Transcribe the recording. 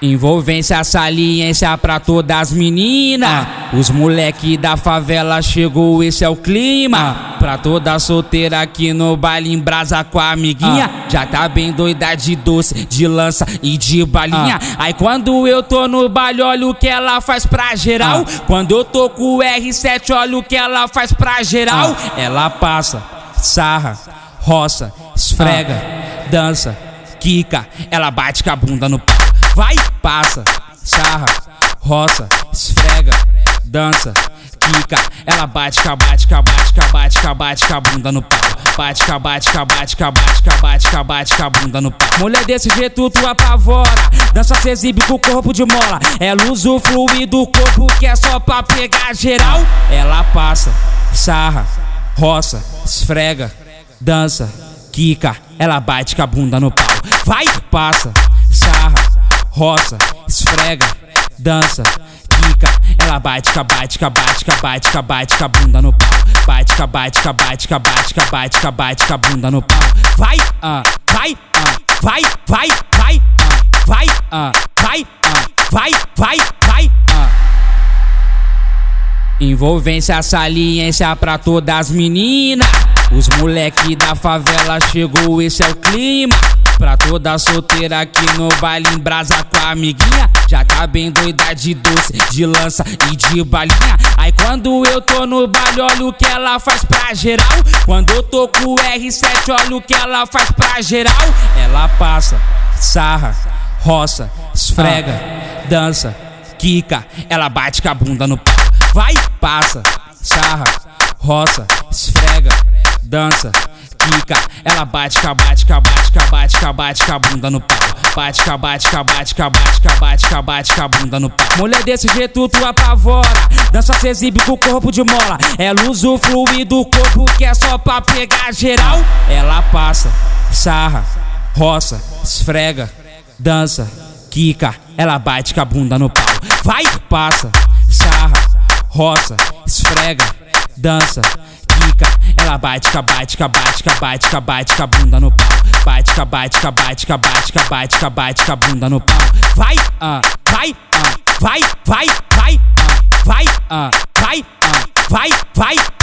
Envolvência, saliência pra todas as meninas. Ah. Os moleque da favela chegou, esse é o clima. Ah. Pra toda solteira aqui no baile em brasa com a amiguinha. Ah. Já tá bem doida de doce, de lança e de balinha. Aí quando eu tô no baile, olha o que ela faz pra geral. Quando eu tô com o R7, olha o que ela faz pra geral. Ela passa, sarra, roça, esfrega, dança, quica. Ela bate com a bunda no pau vai, passa, sarra, roça, esfrega, dança, quica, ela bate, cabate, cabate, cabate, cabate, cabunda no pau. Bate, cabate, cabate, cabate, cabate, cabate, cabunda no pau. Mulher desse jeito tu apavora, dança se exibe com o corpo de mola. Ela usa o fluido do corpo que é só pra pegar geral. Ela passa, sarra, roça, esfrega, dança, quica, ela bate com a bunda no pau. Vai, passa, sarra, roça, esfrega, dança, quica. Ela bate, bate, bate, bate, bate, a bunda no pau. Bate, bate, bate, bate, bate, bate, a bunda no pau. Vai, ah, vai, ah, vai, vai, vai, ah, vai, ah, vai, ah, vai, vai, vai, ah. Envolvência, saliência pra todas as meninas. Os moleque da favela chegou, esse é o clima. Pra toda solteira aqui no baile em brasa com a amiguinha. Já tá bem doida de doce, de lança e de balinha. Aí quando eu tô no baile, olha o que ela faz pra geral. Quando eu tô com o R7, olha o que ela faz pra geral. Ela passa, sarra, roça, esfrega, dança, quica. Ela bate com a bunda no pau. Vai, passa, sarra, roça, esfrega, dança quica, ela bate, cabate, cabate, cabate, cabate, cabunda no pau. Bate, cabate, cabate, cabate, cabate, cabate, cabunda no pau. Mulher desse jeito tu apavora, dança se exibe com o corpo de mola. Ela usa o fluido do corpo que é só pra pegar geral. Ela passa, sarra, roça, esfrega, dança, quica, ela bate com a bunda no pau. Vai, passa, sarra, roça, esfrega, dança, quica, ela bate, bate, bate, bate, bate, bunda no pau. Bate, bate, bate, bate, bate, bate, bunda no pau. Vai, ah, vai, ah, vai, vai, vai, ah, vai, ah, vai, ah, vai, vai.